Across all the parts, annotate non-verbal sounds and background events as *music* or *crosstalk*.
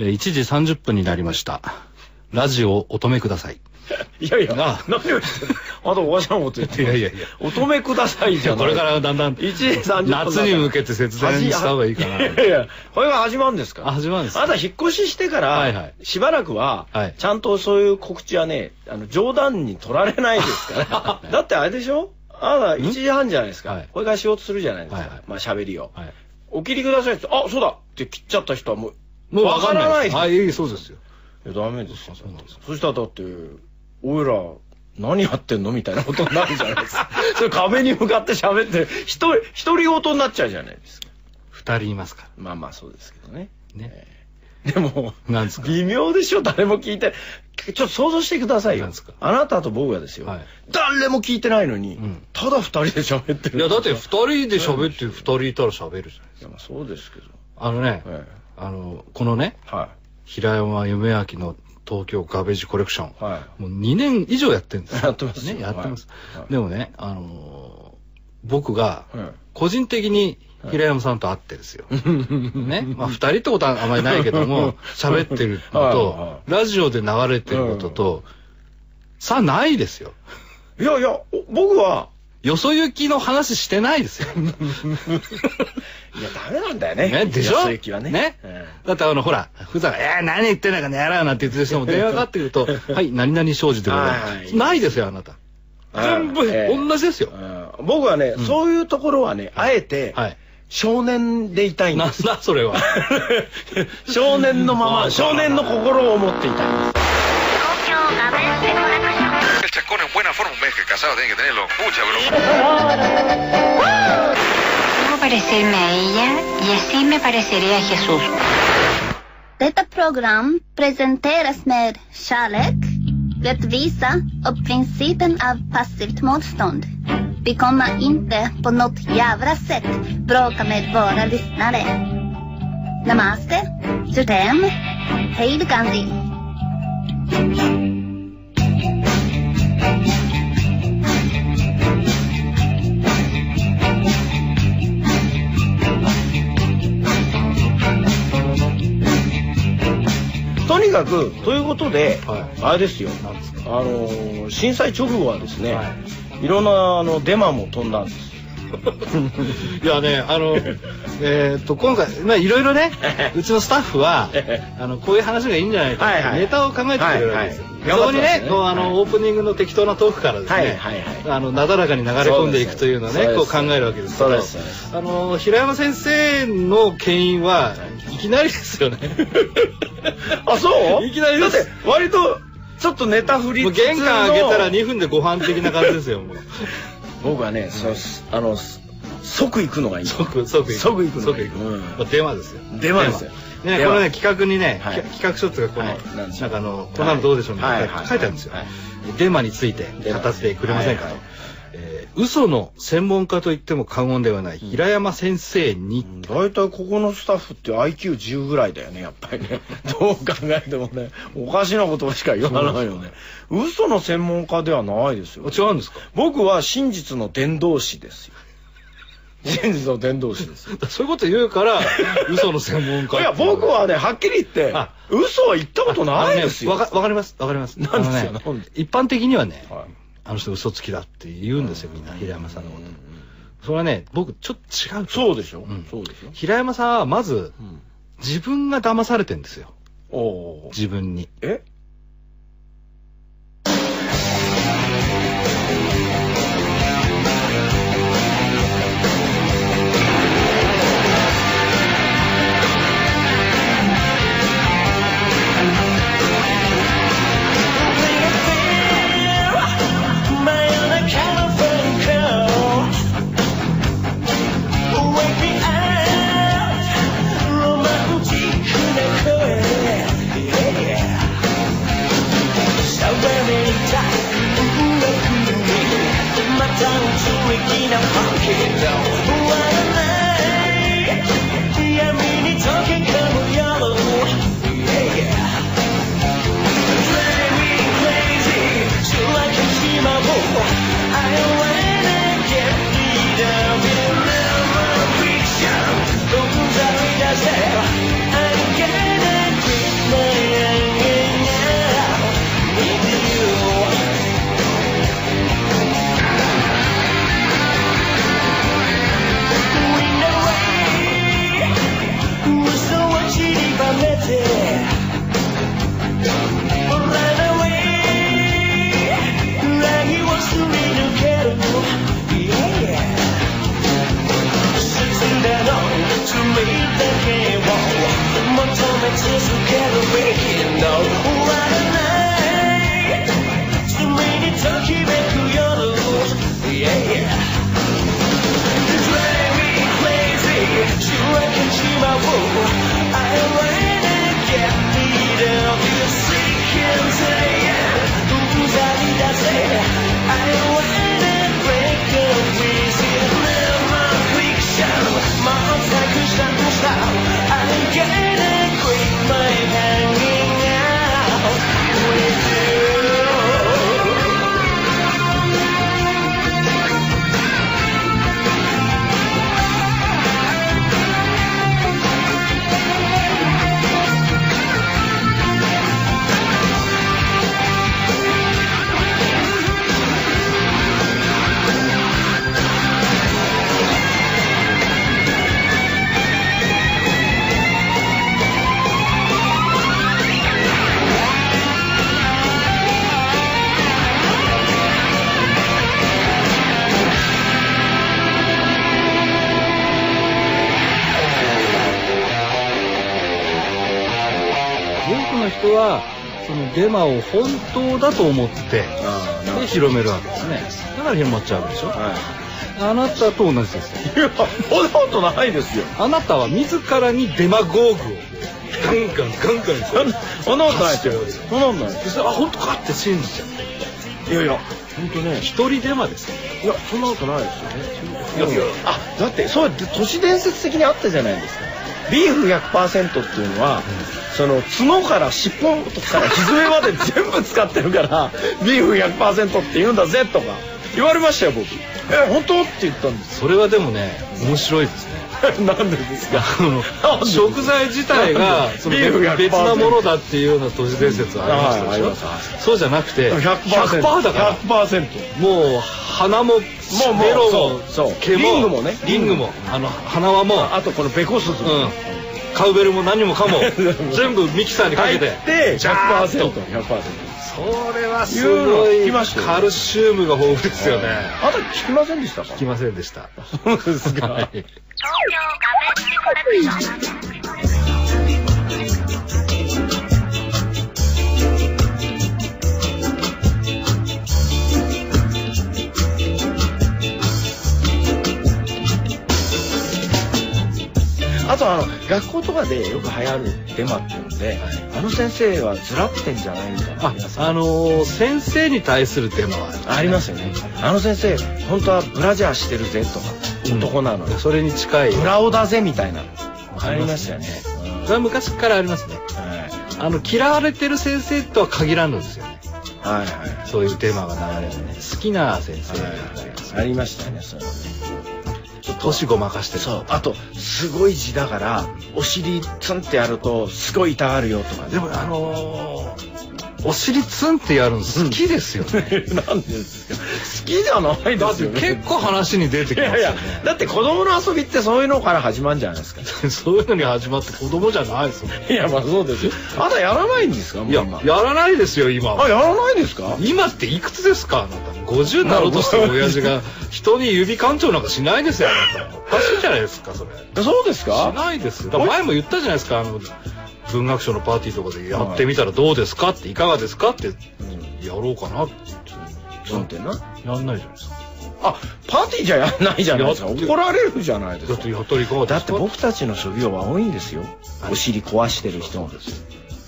えー1時30分になりました。ラジオをお止めください。*laughs* いやいや、あ何を言ってまたおかしなこと言っていやいやいや。お止めくださいじゃない。これからだんだん1時30分。夏に向けて節電した方がいいかな。いやいや、これが始まるんですか？あ始まるんですかあなた引っ越ししてから、しばらくは、はいちゃんとそういう告知はね、あの冗談に取られないですから。*laughs* だってあれでしょ？あなた1時半じゃないですか。はいこれから仕事するじゃないですか。まあ喋りを。はい。お切りくださいって、あ、そうだって切っちゃった人はもう、もうわからないです。あ、いい、そうですよ。いや、ダメですよ。そうなんですそしたらだって、おいら、何やってんのみたいなことになるじゃないですか。*laughs* それ壁に向かって喋って、一人、一人ごとになっちゃうじゃないですか。二人いますかまあまあそうですけどね。ら。ね。でも、なんですか微妙でしょ誰も聞いて。ちょっと想像してくださいよなんですか。あなたと僕がですよ。はい誰も聞いてないのに、んただ二人で喋ってる。いや、だってい二人で喋って二人いたら喋るじゃないですや、まあそうですけど。か。あのね、えあの、このね、えは平山夢明の東京ガベージコレクション。い。はい。もう2年以上やってるんですよやってますね、やってます。はいはいでもね、あのー僕が、はい個人的に平山さんと会ってですよ。ね。まあ二人ってことはあんまりないけども、喋ってるのと、ラジオで流れてることと、さあないですよ。いやいや、お僕は、よそ行きの話してないですよ。*laughs* いや、ダメなんだよね。ね、でしょ？安はね。ね？えだってあの、ほら、普段、えー、何言ってんだかねやらなんて言ってる人も *laughs* 電話かかってくると、はい、何々商事でござないですよ、あなた。え全部、ええ同じですよ。うん僕はね、そういうところはね、あえて、はい。少年でいたいんなんです。だ、それは。*laughs* 少年のまま、少年の心を持っていたいんです。El chascón en buena forma, un mes que casado tiene que tenerlo. Mucha broma. Parecerme a ella y así me pareceré a Jesús. Detta program presenteras med kärlek, rättvisa och principen av passivt motstånd. Vi kommer inte på något jävla sätt bråka med våra lyssnare. Namaste, Jutem, hej då Gandhi. とにかく、ということで、はいあれですよ。あのー震災直後はですね、、はいろんなあのデマも飛んだんです。いやね、あの、えーっと、今回、まあ、いろいろね、うちのスタッフは、*laughs* あの、こういう話がいいんじゃないかって、はいはい。ネタを考えてくれるわけですよ。はいはい。そこにね、こう、あの、オープニングの適当なトークからですね、はいはいはい。あの、なだらかに流れ込んでいくというのをね、こう考えるわけですけどあの、平山先生の牽引は、いきなりですよね。*laughs* あ、そう？いきなりです。だって、割と、ちょっとネタ振り玄関開けたら2分でご飯的な感じですよ、もう。僕はね、そうあの、即行くのがいい。即、即行く。即行くの即行く。うん。まあ電話ですよ。電話ですよ。ね、このね、企画にね、はい。き企画書っていうか、この、はい。なんかあの、こんなのどうでしょうみたいな、書いてあるんですよ。はい。デマについてデマ語ってくれませんか？と嘘の専門家と言っても過言ではない平山先生に、大体ここのスタッフって IQ10 ぐらいだよね、やっぱりね。*laughs* どう考えてもね、おかしなことしか言わないよね。嘘の専門家ではないですよ。違うんですか？僕は真実の伝道師ですよ。*laughs* 真実の伝道師ですよ。*laughs* そういうこと言うから、嘘の専門家。いや、僕はね、はっきり言ってあ、嘘は言ったことないですよ。あのねわかわかります、わかります。なんですよね一般的にはね、はいあの人嘘つきだって言うんですよ、みんな、平山さんのこと。それはね、僕、ちょっと違うとそうでしょ、ん。そうでしょ。平山さんはまず、ん。自分が騙されてんですよ。自分に。え「デマを本当だと思ってで広めるわけですね。だから広まっちゃうわけでしょ。はあなたと同じですよ。いいやそんなことないですよ。あなたは自らにデマゴーグを。ガンガンガンガン。そんなことないですよ。そんなことないそしてあ本当かって信じちゃう。いやいや。本当ね一人デマですよ。いやそんなことないですよね。いやいやあだってそうやって都市伝説的にあったじゃないですかビーフ100%っていうのは、その角から尻尾からひずめまで全部使ってるからビーフ100%って言うんだぜとか言われましたよ僕。え本当？って言ったんです。それはでもね面白いですね。*laughs* なんでですか？食材自体がそのビーフ100%別なものだっていうような都市伝説はありましたでしょ、はいありますそうじゃなくて 100%, 100%だから。100%もう鼻ももうメロもそうそう。毛もリングもね。リングもあの鼻輪もあとこのベコスズうん。カウベルも何もかも *laughs* 全部ミキサーにか入けっててジャーッと。100%100% それはすごい。カルシウムが豊富ですよね。あなた聞きませんでしたか？聞きませんでした。そうですか、はいあとあの学校とかでよく流行るデマっていうので、あの先生はずらってんじゃないみたいなああのー先生に対するデマはありますよね。あの先生本当はブラジャーしてるぜとか、男なのに。それに近い。ブラオだぜみたいな。ありましたよね、それは昔からありますね。うんあの嫌われてる先生とは限らんのですよね。はいはい。そういうテーマが流れるね。好きな先生がありますありましたよねそういうのね年ごまかしてる。そう。あとすごい字だからお尻ツンってやるとすごい痛がるよとかね。でもあのーお尻ツンってやるの好きですよね、*laughs* なんでですか？好きじゃないだってですよね。結構話に出ていやいやきますよね。だって子供の遊びってそういうのから始まるんじゃないですか？*laughs* そういうのに始まって子供じゃないですもんいやまあそうですよ。あなたやらないんですか？いや今やらないですよ今は。あやらないですか？今っていくつですか？あなた。50になろうとしてる親父が人に指干潮なんかしないですよあなた。おかしいじゃないですかそれ。そうですしかないです前も言ったじゃないですかあの文学賞のパーティーとかでやってみたらどうですかっていかがですかってやろうかなってなんてなやんないじゃないですかあパーティーじゃやんないじゃないですか。怒られるじゃないですか。だってやったらいか。だって僕たちの職業は多いんですよ。お尻壊してる人も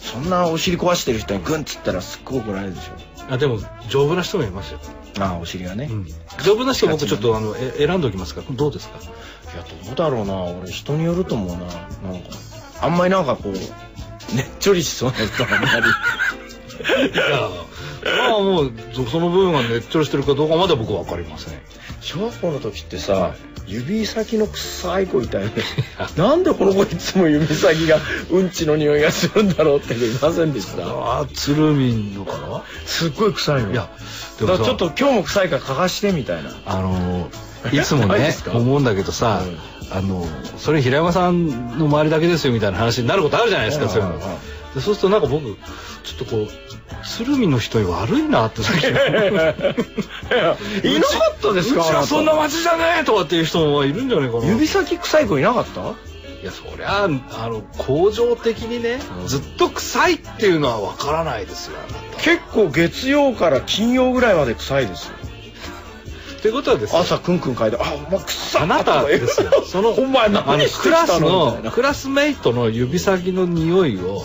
そんなお尻壊してる人にグンっつったらすっごい怒られるでしあでも丈夫な人もいますよ、ょああお尻がね、いうん、丈夫な人僕ちょっとあのえ選んでおきますか。らどうですか？やどうだろうな。俺人によると思うな。なんかあんまりなんかこうねっちょりしそうな人はあんまり。いやまあもうそその部分がねっちょりしてるかどうかまでは僕は分かりません。小学校の時ってさ、指先の臭い子いたよね。なんでこの子いつも指先がうんちの匂いがするんだろうって子いませんでした？ああ鶴見のかなすっごい臭いの。いやだからちょっと今日も臭いから嗅がしてみたいな。あの *laughs* いつもね思うんだけどさ、あのそれ平山さんの周りだけですよみたいな話になることあるじゃないですか、そういうの。でそうするとなんか僕ちょっとこう鶴見の人に悪いなって最近。*laughs* いなかったですか？うちはそんな街じゃねえとかっていう人もいるんじゃないかな。指先臭い子いなかった？いやそりゃあの恒常的にね、ずっと臭いっていうのは分からないですよ結構月曜から金曜ぐらいまで臭いですよっていうことはですね朝クンクン嗅いで「あお前臭っ!」あなたですよ。そのお前あの何してクラスきたのクラスメイトの指先の匂いを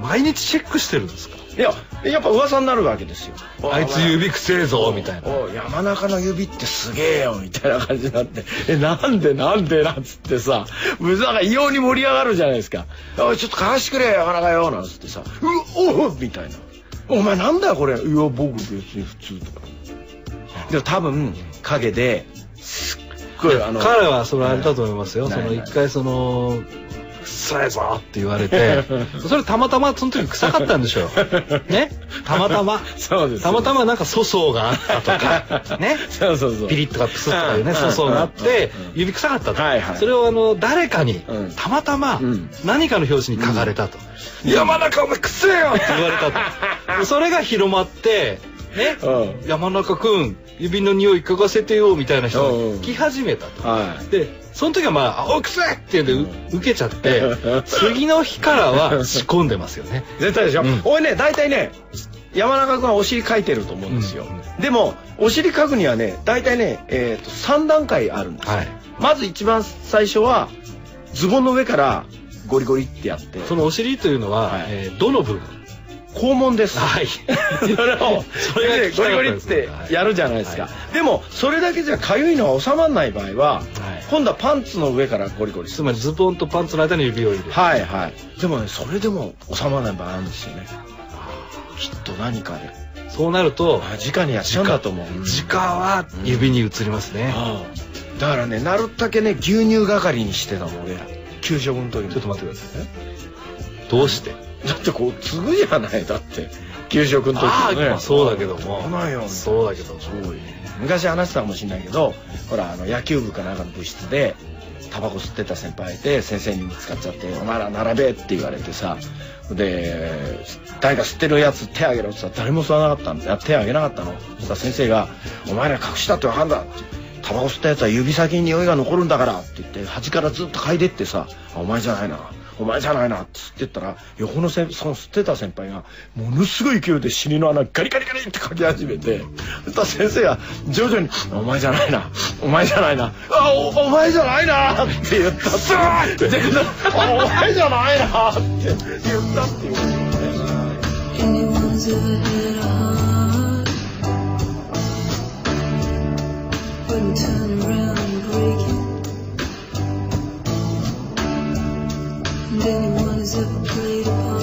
毎日チェックしてるんですか？いややっぱ噂になるわけですよ。あいつ指くせえぞみたいな。山中の指ってすげえよみたいな感じになって「*laughs* えなんでなんで?」なんつってさなんか異様に盛り上がるじゃないですか「おいちょっと貸してくれ山中よ」なんつってさ「うおうみたいな「お前なんだよこれ」「いや僕別に普通」とかでも多分陰ですっごいあの彼はそれあれだと思いますよ、その一回その臭いぞって言われて。*laughs* それたまたまその時臭かったんでしょう。*laughs* ね？たまたま。そうです。たまたまなんか粗相があったとか。*laughs* ね？そうそうそう。ピリッとかプスッとかいうねうん。粗相があってうん。指臭かったと、はいはい。それをあの誰かにうん。たまたまうん。何かの表紙に書かれたと「山中お前くせえよ!」って言われたと。それが広まってね。うん。山中君指の匂い嗅がせてよみたいな人うんが来始めたと。はい。でその時はまあ「青くせ!」っていうんでう受けちゃって *laughs* 次の日からは仕込んでますよね。絶対でしょ、うん。俺ね大体ね山中君はお尻かいてると思うんですよ、でもお尻かくにはね大体ね、えー、と3段階あるんですよ、はい。まず一番最初はズボンの上からゴリゴリってやって。そのお尻というのは、はい。えーどの部分？肛門です。はい。それをそれがでゴリゴリってやるじゃないですか、はでもそれだけじゃかゆいのが収まらない場合は、はい。今度はパンツの上からゴリゴリ。つまりズボンとパンツの間に指を入れる。はいはい。でもねそれでも収まらない場合あるんですよね。きっと何かで。そうなるとあ直にやっちゃうんだと思う。直は指に移りますね、だからねなるだけね牛乳係にしてたもん俺ら。給食の時に。ちょっと待ってくださいね。どうして？だってこう継ぐじゃない。だって給食の時ああ、にねまあそうだけども。そうなんよ。そうだけど昔話したかもしれないけどほらあの野球部かなんかの部室でタバコ吸ってた先輩で先生に見つかっちゃって「お前ら並べ」って言われてさで誰か吸ってるやつ手挙げろって言ったら誰も吸わなかったんだ。手挙げなかったの。そしたら先生が「お前ら隠したってわかんだ」タバコ吸ったやつは指先に匂いが残るんだからって言って端からずっと嗅いでってさ「あお前じゃないなお前じゃないな」って吸ってったら横のせその吸ってた先輩がものすごい勢いで尻の穴ガリガリガリってかき始めてそしたら先生が徐々に「お前じゃないなお前じゃないなあおお前じゃないな」って言ったって。全然「お前じゃないな」って言ったって。いうこと turn around and break it. Then he wanted ever play.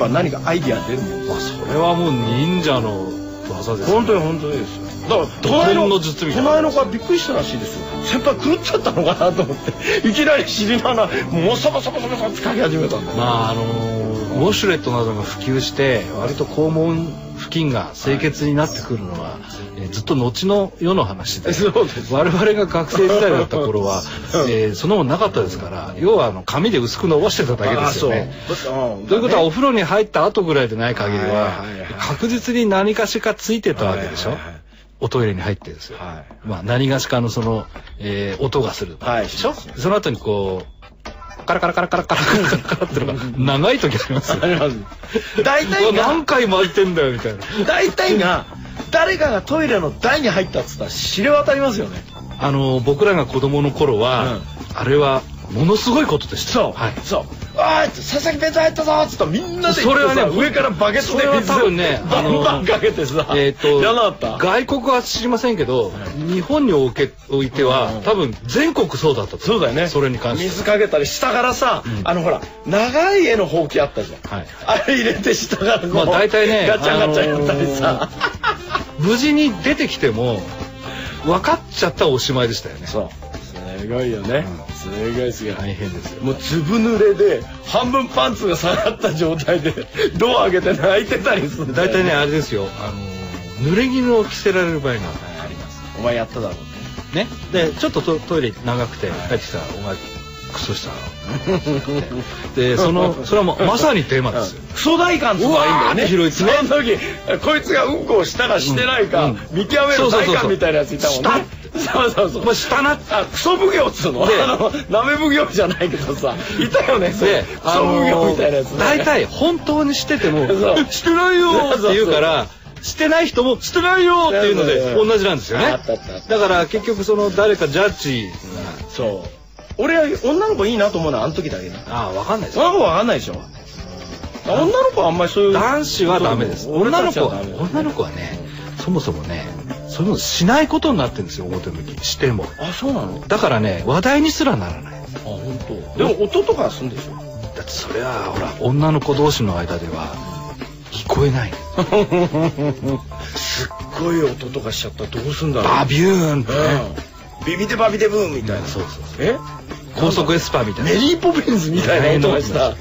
ば何かアイディア出るもん。まあそれはもう忍者の技ですよ本当に本当にですよ。だから土隣の術みたいな。隣の子はびっくりしたらしいですよ。先輩狂っちゃったのかなと思って。いきなり尻の穴もうサバサバサバサバってかき始めたんだよ。まああのウォシュレットなどが普及して割と肛門付近が清潔になってくるのは、えーずっと後の世の話で我々が学生時代だった頃は、えーそのものなかったですから要はあの紙で薄く伸ばしてただけですよね。ということはお風呂に入った後ぐらいでない限りははいはいはい確実に何かしかついてたわけでしょ？はいはいはいおトイレに入ってですよ。はまあ、何がしかのその、えー音がする。はいでしょ？その後にこう、カラカラカラカラカラカラカラってのが長い時ありますよ。大体が。何回巻いてんだよみたいな。大体が、誰かがトイレの台に入ったっつったら知れ渡りますよね。あの僕らが子供の頃は、うん、あれはものすごいことでした。そう、はい。そう。あーって佐々木弁当入ったぞっつったらみんなでそれはねさ上からバケツで水多分ねバンバンかけてさ。えっ、とやなかった？外国は知りませんけど、日本におけおいては、多分全国そうだったとそうだよね。それに関しては水かけたり下からさ、あのほら、長い絵のほうきあったじゃん。はいあれ入れて下からこう、まあ大体ねガチャガチャやったりさ。無事に出てきても分かっちゃったらおしまいでしたよねそう。すごいよね。すごいすごい。大変ですよ。もうずぶ濡れで半分パンツが下がった状態でドア開けて泣いてたりする。大体ねあれですよ。あの濡れ衣を着せられる場合があります。お前やっただろうね。でちょっとトトイレ長くて帰ってきたら「お前クソした。*laughs* でそのそれはもうまさにテーマです。よクソ大感ってのがいいんだよね。広いですねその時こいつがうんこをしたかしてないか、うん見極める大感みたいなやついたもんねそうそうそう。お前したなあクソ奉行っつうの？であのなめ奉行じゃないけどさ。いたよねそうでクソ奉行みたいなやつね。大体本当にしててもそう「してないよ!」って言うからしてない人も「してないよ!」っていうので同じなんですよね。だから結局その誰かジャッジ。そう。俺は女の子いいなと思うのはあの時だけね。ああ分かんない女の子わかんないでしょ。女の子はあんまりそういう男子はダメです。俺女の子は女の子はねそもそもねそういうのしないことになってるんですよ表向き。しても。あそうなの？だからね話題にすらならない。あ本当？でも音とかはすんでしょ？だってそれはほら女の子同士の間では聞こえない。*laughs* すっごい音とかしちゃったらどうすんだろう？バビューンってね。うん。ビビデバビデブーンみたいな。そうそうえ？高速エスパーみたいな。メリーポピンズみたいな音がしたらど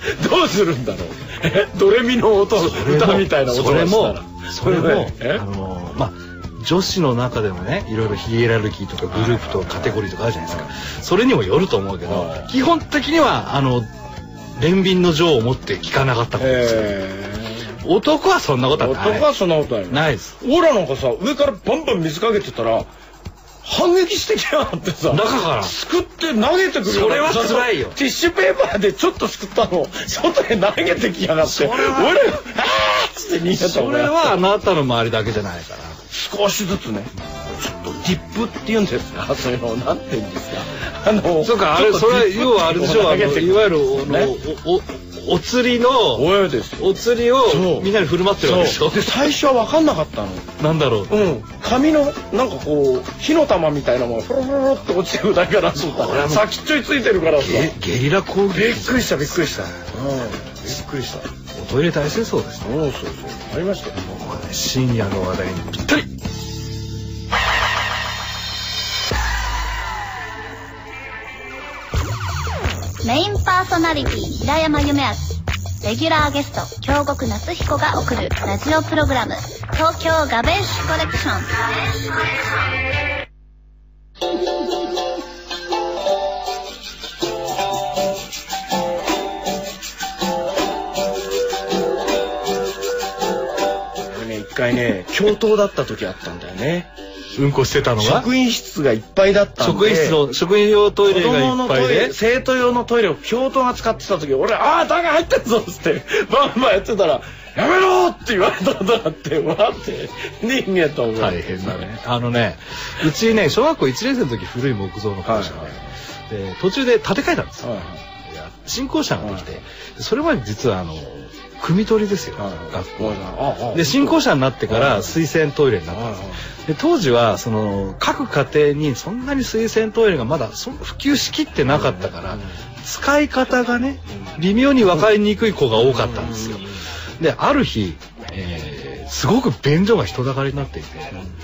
うするんだろう？え？ドレミの音歌みたいな音それもがしたら。それもえ？あのまあ女子の中でもねいろいろヒエラルキーとかグループとかカテゴリーとかあるじゃないですか。それにもよると思うけどはい。基本的にはあの憐憫の情を持って聞かなかったこと。ですよえ男はそんなことない。男はそんなことない。ないです。オラなんかさ上からバンバン水かけてたら反撃してきやがってさ中から。すくって投げてくるそれは辛いよ。ティッシュペーパーでちょっとすくったのを外へ投げてきやがって。俺が「あー!」っつって逃げたそれはあなたの周りだけじゃないから少しずつねちょっとディップって言うんですか *laughs* そういうのなんて言うんですか。あの *laughs* そうかあれそれは要はあれでしょあのいわゆるおおお釣りのお釣りをみんなに振る舞ってるわけでしょ。で最初は分かんなかったの。なんだろう。うん。紙のなんかこう火の玉みたいなものがフロフロフロって落ちてくるだけかなと思った。ら先っちょいついてるからさ。ゲゲリラ攻撃。びっくりしたびっくりした。うん。びっくりした。おトイレ大戦争ですね。そうそうそう。ありましたよ深夜の話題にぴったり。メインパーソナリティ平山夢明。レギュラーゲスト京極夏彦が送るラジオプログラム東京ガベッシュコレクション。教頭だった時あったんだよね。うんこしてたのが？職員室がいっぱいだったんで。職員室の職員用トイレがいっぱいで生徒用のトイレを教頭が使ってた時俺「ああだが入ってるぞ」っつってバンバンやってたら「やめろ!」って言われたことがあってわーって逃げた覚え大変だね。あのねうちね小学校1年生の時古い木造の校舎で,、はいで途中で建て替えたんですよ、はいはい。いや新校舎ができて、それまで実はあの汲み取りですよ、はい。で新校舎になってからはい水洗トイレになったんですはいで当時はその各家庭にそんなに水洗トイレがまだそ普及しきってなかったから使い方がね微妙に分かりにくい子が多かったんですよ。である日、えーすごく便所が人だかりになっていて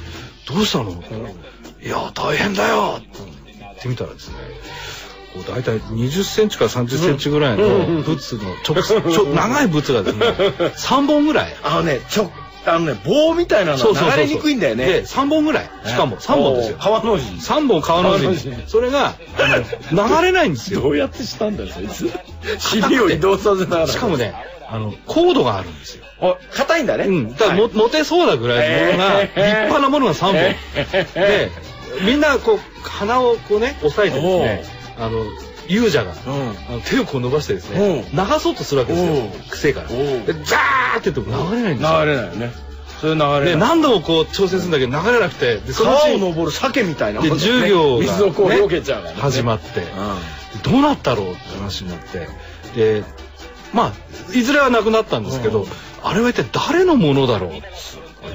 「どうしたの?」いや大変だよ」って言ってみたらですねこう大体20センチから30センチぐらいのブツの直ちょ *laughs* 長いブツがですね *laughs* 3本ぐらい。あのねちょあのね棒みたいなの流れにくいんだよね。で3本ぐらい。しかも3本ですよ。川の字。3本川の字。それが流れないんですよ。どうやってしたんだよそいつ。尻を移動させながら。しかもねあの、コードがあるんですよ。お硬いんだね。うん。だからも、はい。持てそうなぐらいのものが、立派なものが3本。へで、みんなこう、鼻をこうね、押さえてですね、あの、勇者が、うんあの手をこう伸ばしてですね、流そうとするわけですよ。癖から。で、ザーって言っても流れないんですよ。流れないよね。それ流れない。で、何度もこう挑戦するんだけど流れなくて、で、そのう川をち登る鮭みたいなで、だよね授業が、水をこうね避けちゃう。始まって、うどうなったろうって話になって、で、まあ、いずれはなくなったんですけど、うんあれは一体誰のものだろう？っ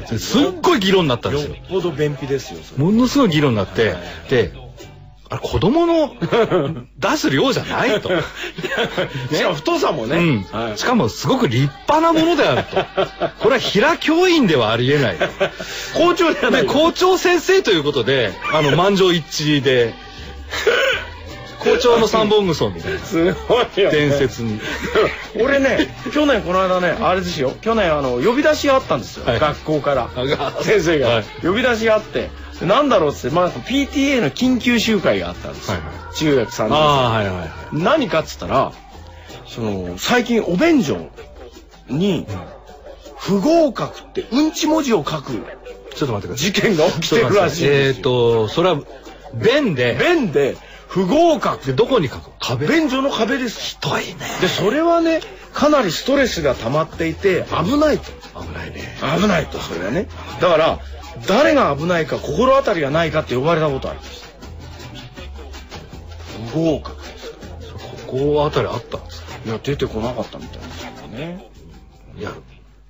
てすっごい議論になったんん。ですよ。よっぽど便秘ですよ。ものすごい議論になって、で、あれ子供の *laughs* 出す量じゃないと。しかも太さもね。うんはいしかもすごく立派なものであると。*laughs* これは平教員ではありえないと。校長じゃない。校長先生ということで、あの、満場一致で、*laughs* 校長の三本草みたいなすごいよ、ね。伝説に。俺ね、去年この間ね、あれですよ。去年あの、呼び出しがあったんですよ。はい学校から。先生が、はい呼び出しがあって、なんだろうっつって、まあ、PTA の緊急集会があったんですよ。はいは中学3年生。ああ、はいはいはい。何かっつったら、その、最近お便所に、不合格ってうんち文字を書くちょっと待ってください。事件が起きてるらしいんえっですよ。と、それは、便で、便で不合格。で、どこに書く？壁？便所の壁です。ひどいね。で、それはね、かなりストレスが溜まっていて危ないと。危ないね。危ないと、それはね。だから、誰が危ないか心当たりがないかって呼ばれたことあります。不合格。ここあたりあったんですかいや、出てこなかったみたいですけどね。いや、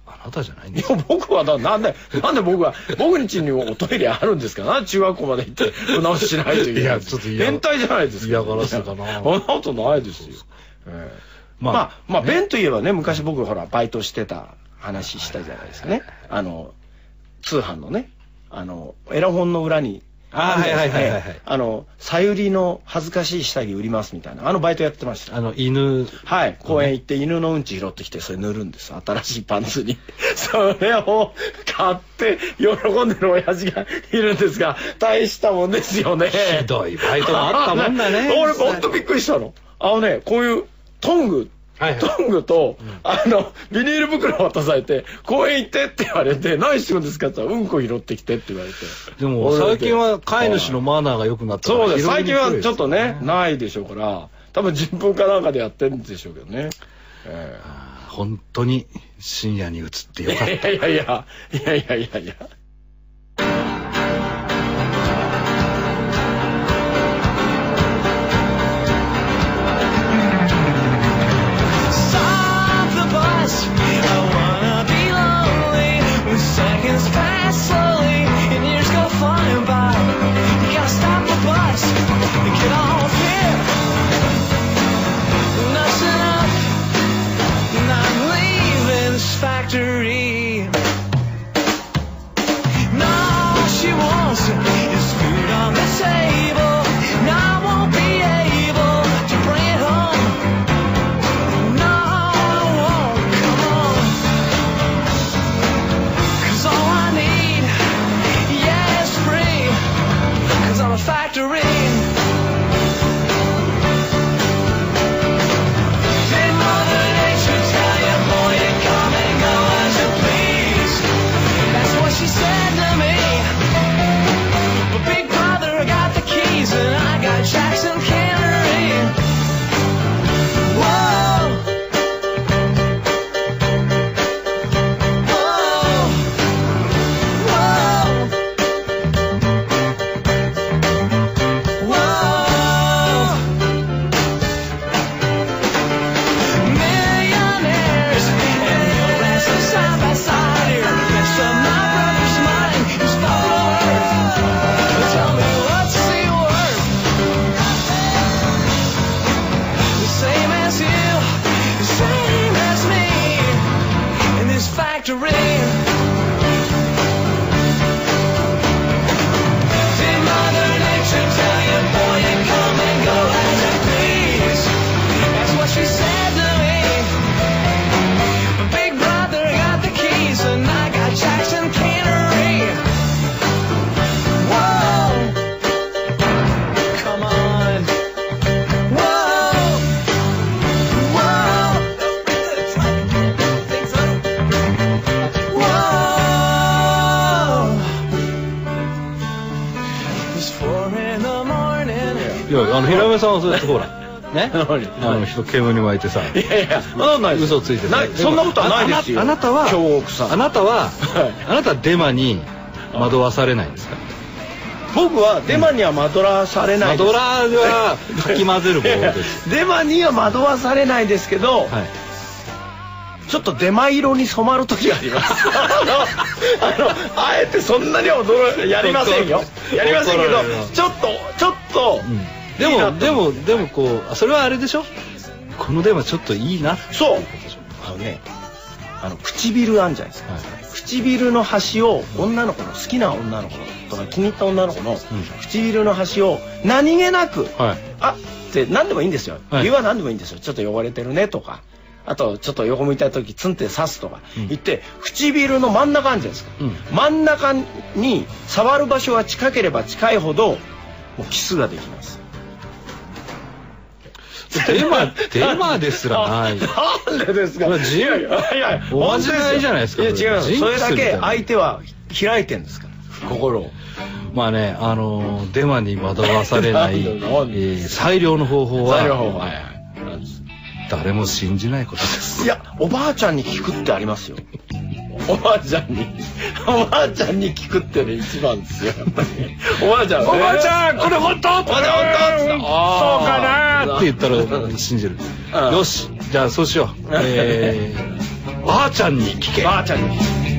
あなたじゃないんいですや、僕はだ、なんで、なんで僕は、僕ん家におトイレあるんですか？な中学校まで行って、お直ししないといけない。いやちょっと嫌変態じゃないですか。嫌がらせかなそんなことないですよ。ええまあまあ、まあ、弁といえばね、昔僕ほら、バイトしてた話したじゃないですかね。あの、通販のね、あの、エラ本の裏に、あーはいはいはいはいあの、さゆりの恥ずかしい下着売りますみたいな、あのバイトやってました。あの、犬、はい、公園行って犬のうんち拾ってきてそれ塗るんです。新しいパンツに。*laughs* それを買って喜んでる親父がいるんですが大したもんですよね。ひどいバイトがあったもんだね。*laughs* 俺ほんとびっくりしたの。あのねこういうトングはいはいトングと、あの、ビニール袋渡されて、公園行ってって言われて、何してるんですかって言ったら、うんこ拾ってきてって言われて。でも最近は飼い主のマナーが良くなったからそうです。最近はちょっとね、ないでしょうから、多分自分かなんかでやってるんでしょうけどね。え本当に深夜に移ってよかった。えいやいやいや、いやいやいやいや。目さんはそうやってほらね何あの人煙に巻いてさ。いやいやそんなことない嘘ついてさないそんなことはないですよ。ああなたは京極さん。あなたははい。あなたはデマに惑わされないんですか？僕はデマには惑わされないはかき混ぜるです。*laughs* デマには惑わされないですけど、はい。ちょっとデマ色に染まる時があります。*laughs* あのあえてそんなには驚いやりませんよ。やりませんけどちょっとちょっと、うんでもでもでもこうあそれはあれでしょ？このデマちょっといいな。そう。あのねあの唇あんじゃないですか、はい。唇の端を女の子の好きな女の子のとか気に入った女の子の唇の端を何気なく、はい。あって何でもいいんですよ、はい。理由は何でもいいんですよ。ちょっと汚れてるねとかあとちょっと横向いた時ツンって刺すとかうん。言って、唇の真ん中あるじゃないですか、うん。真ん中に触る場所が近ければ近いほどもうキスができますデマデマですらない。なんでですか？これはジンいやいやいやおまじないじゃないですか。いや違いますジンそれだけ相手は開いてんですから。心をまあねあのデマに惑わされない、えー最良の方法は誰も信じないことです。いやおばあちゃんに聞くってありますよおばあちゃんにおばあちゃんに聞くってね一番ですよ。おばあちゃんおばあちゃんこれ本当本当そうかなって言ったら信じる。うん。よしじゃあそうしよう。*laughs* えー、ばあちゃんに聞け。ばあちゃんに聞く